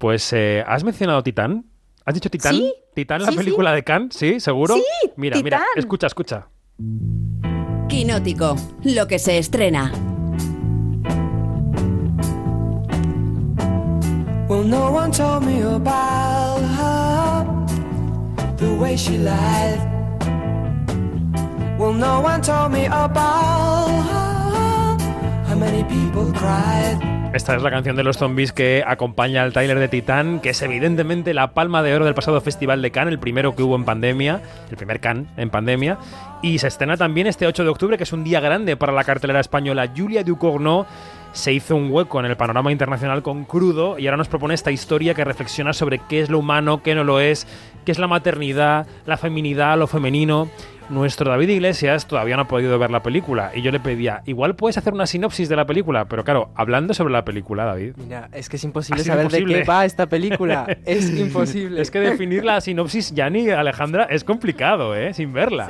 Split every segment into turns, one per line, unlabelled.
Pues, eh, ¿has mencionado Titán? ¿Has dicho Titán?
Sí.
¿Titán, la
Sí,
película de Khan? ¿Sí? ¿Seguro?
Sí,
Mira, mira,
Titán.
escucha, escucha.
Quinótico, lo que se estrena.
Well, no one told me about her, the way she lied. Well, no one told me about her, how many people cried.
Esta es la canción de los zombies que acompaña al tráiler de Titán, que es evidentemente la palma de oro del pasado Festival de Cannes, el primero que hubo en pandemia, el primer Cannes en pandemia, y se estrena también este 8 de octubre, que es un día grande para la cartelera española. Julia Ducournau se hizo un hueco en el panorama internacional con Crudo y ahora nos propone esta historia que reflexiona sobre qué es lo humano, qué no lo es, qué es la maternidad, la feminidad, lo femenino. Nuestro David Iglesias todavía no ha podido ver la película y yo le pedía, igual puedes hacer una sinopsis de la película, pero claro, hablando sobre la película, David.
Mira, es que es imposible saber de qué va esta película. es imposible.
Es que definir la sinopsis, Yani, Alejandra, es complicado, ¿eh? Sin verla.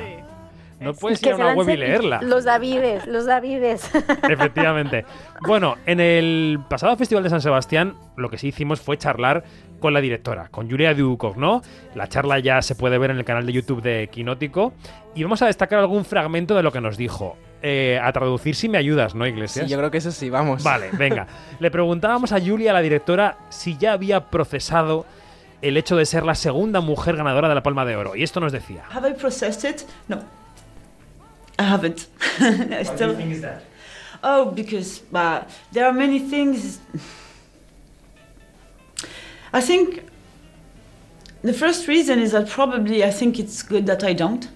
No puedes ir a una web y leerla.
Los Davides, los Davides.
Efectivamente. Bueno, en el pasado Festival de San Sebastián, lo que sí hicimos fue charlar con la directora, con Julia Ducournau. La charla ya se puede ver en el canal de YouTube de Quinótico. Y vamos a destacar algún fragmento de lo que nos dijo. Eh, a traducir si me ayudas, ¿no,
Sí,
Iglesias?
yo creo que eso sí, vamos.
Vale, venga. Le preguntábamos a Julia, la directora, si ya había procesado el hecho de ser la segunda mujer ganadora de la Palma de Oro. Y esto nos decía.
Have I processed it? No. I haven't. I still. Oh, because uh, there are many things. I think the first reason is that probably I think it's good that I don't.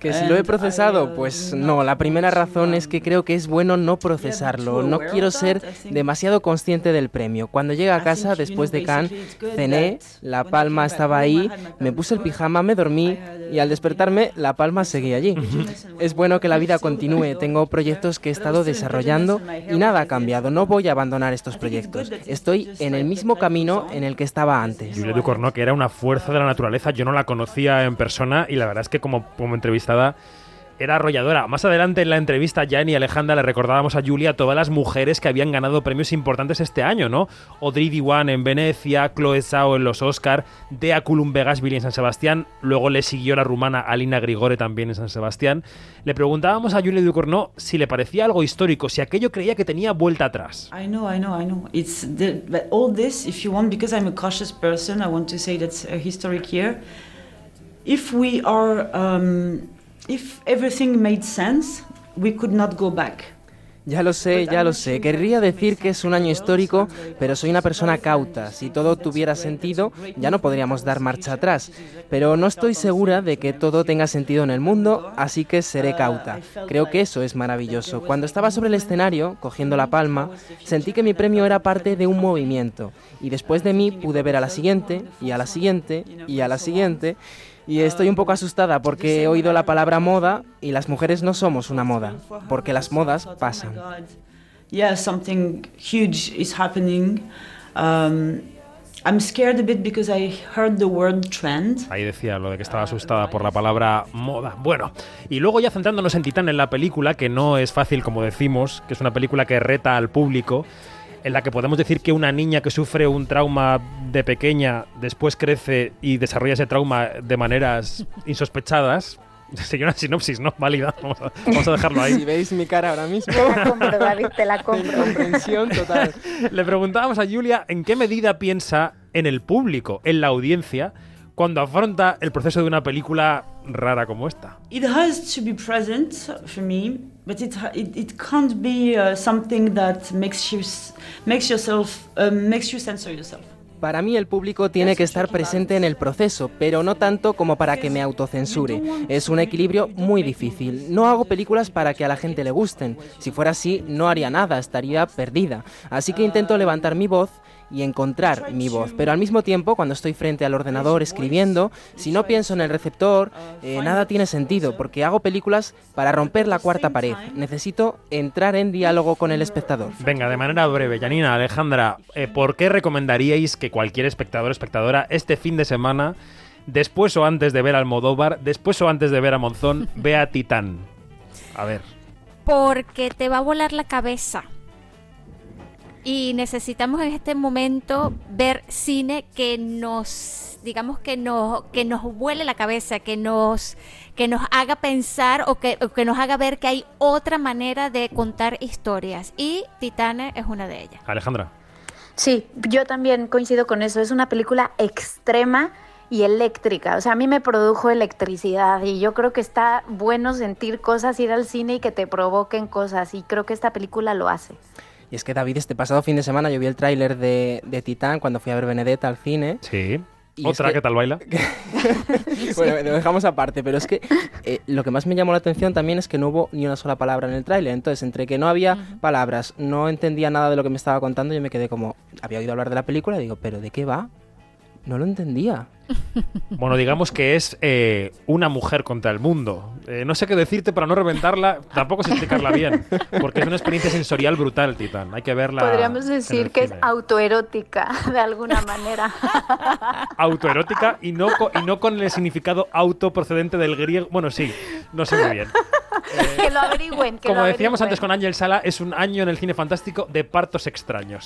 Que si lo he procesado, pues
not
no. La primera razón es que creo que es bueno no procesarlo. No quiero ser demasiado consciente del premio. Cuando llegué a casa después de Cannes, cené, la palma estaba ahí, me puse el pijama, me dormí y al despertarme la palma seguía allí. Es bueno que la vida continúe. Tengo proyectos que he estado desarrollando y nada ha cambiado. No voy a abandonar estos proyectos. Estoy en el mismo camino en el que estaba antes.
Julia Ducournau, que era una fuerza de la naturaleza. Yo no la conocía en persona y la verdad es que como, como era arrolladora. Más adelante en la entrevista, Jan y Alejandra le recordábamos a Julia todas las mujeres que habían ganado premios importantes este año, ¿no? Audrey Diwan en Venecia, Chloe Zhao en los Oscar, Dea Kulumbegasvili en San Sebastián, luego le siguió la rumana Alina Grigore también en San Sebastián. Le preguntábamos a Julia Ducournau si le parecía algo histórico, si aquello creía que tenía vuelta atrás.
I know, I know, I know. It's the, but all this, if you want, because I'm a cautious person, I want to say that's a historic year. If we are, um, if everything made sense, we could not go back.
Ya lo sé, ya lo sé. Querría decir que es un año histórico, pero soy una persona cauta. Si todo tuviera sentido, ya no podríamos dar marcha atrás. Pero no estoy segura de que todo tenga sentido en el mundo, así que seré cauta. Creo que eso es maravilloso. Cuando estaba sobre el escenario, cogiendo la palma, sentí que mi premio era parte de un movimiento. Y después de mí pude ver a la siguiente, y a la siguiente, y a la siguiente. Y estoy un poco asustada porque he oído la palabra moda y las mujeres no somos una moda, porque las modas pasan.
Yeah, something huge is happening. Um, I'm scared a bit because I heard the word trend.
Ahí decía lo de que estaba asustada por la palabra moda. Bueno, y luego ya centrándonos en Titán en la película, que no es fácil como decimos, que es una película que reta al público, en la que podemos decir que una niña que sufre un trauma de pequeña después crece y desarrolla ese trauma de maneras insospechadas. Sería una sinopsis, ¿no? Válida. Vamos a, vamos a dejarlo
Si
ahí.
veis mi cara ahora mismo,
Te la compro, David, te la compro.
incomprensión total.
Le preguntábamos a Julia en qué medida piensa en el público, en la audiencia, cuando afronta el proceso de una película rara como esta.
It has to be present for me, but it it, it can't be uh, something that makes you makes yourself um, makes you censor yourself.
Para mí el público tiene que estar presente en el proceso, pero no tanto como para que me autocensure. Es un equilibrio muy difícil. No hago películas para que a la gente le gusten. Si fuera así, no haría nada, estaría perdida. Así que intento levantar mi voz y encontrar mi voz. Pero al mismo tiempo, cuando estoy frente al ordenador escribiendo, si no pienso en el receptor, eh, nada tiene sentido, porque hago películas para romper la cuarta pared. Necesito entrar en diálogo con el espectador.
Venga, de manera breve, Janina, Alejandra, eh, ¿por qué recomendaríais que cualquier espectador o espectadora este fin de semana, después o antes de ver al Modóvar, después o antes de ver a Monzón, vea Titán? A ver.
Porque te va a volar la cabeza. Y necesitamos en este momento ver cine que nos digamos que nos que nos vuele la cabeza, que nos que nos haga pensar o que, o que nos haga ver que hay otra manera de contar historias y Titane es una de ellas.
Alejandra.
Sí, yo también coincido con eso. Es una película extrema y eléctrica. O sea, a mí me produjo electricidad y yo creo que está bueno sentir cosas, ir al cine y que te provoquen cosas. Y creo que esta película lo hace.
Y es que David, este pasado fin de semana yo vi el tráiler de, de Titán cuando fui a ver Benedetta al cine.
Sí.
Y
Otra,
es que-
¿qué tal baila?
bueno, lo dejamos aparte, pero es que eh, lo que más me llamó la atención también es que no hubo ni una sola palabra en el tráiler. Entonces, entre que no había palabras, no entendía nada de lo que me estaba contando, yo me quedé como, había oído hablar de la película y digo, ¿pero de qué va? No lo entendía.
Bueno, digamos que es eh, una mujer contra el mundo. Eh, no sé qué decirte para no reventarla, tampoco sé explicarla bien, porque es una experiencia sensorial brutal, Titán. Hay que verla.
Podríamos decir que es autoerótica de alguna manera.
autoerótica y no, co- y no con el significado auto procedente del griego. Bueno, sí, no sé muy bien.
que lo averigüen. Que
Como
lo
decíamos
averigüen.
antes con Ángel Sala, es un año en el cine fantástico de partos extraños.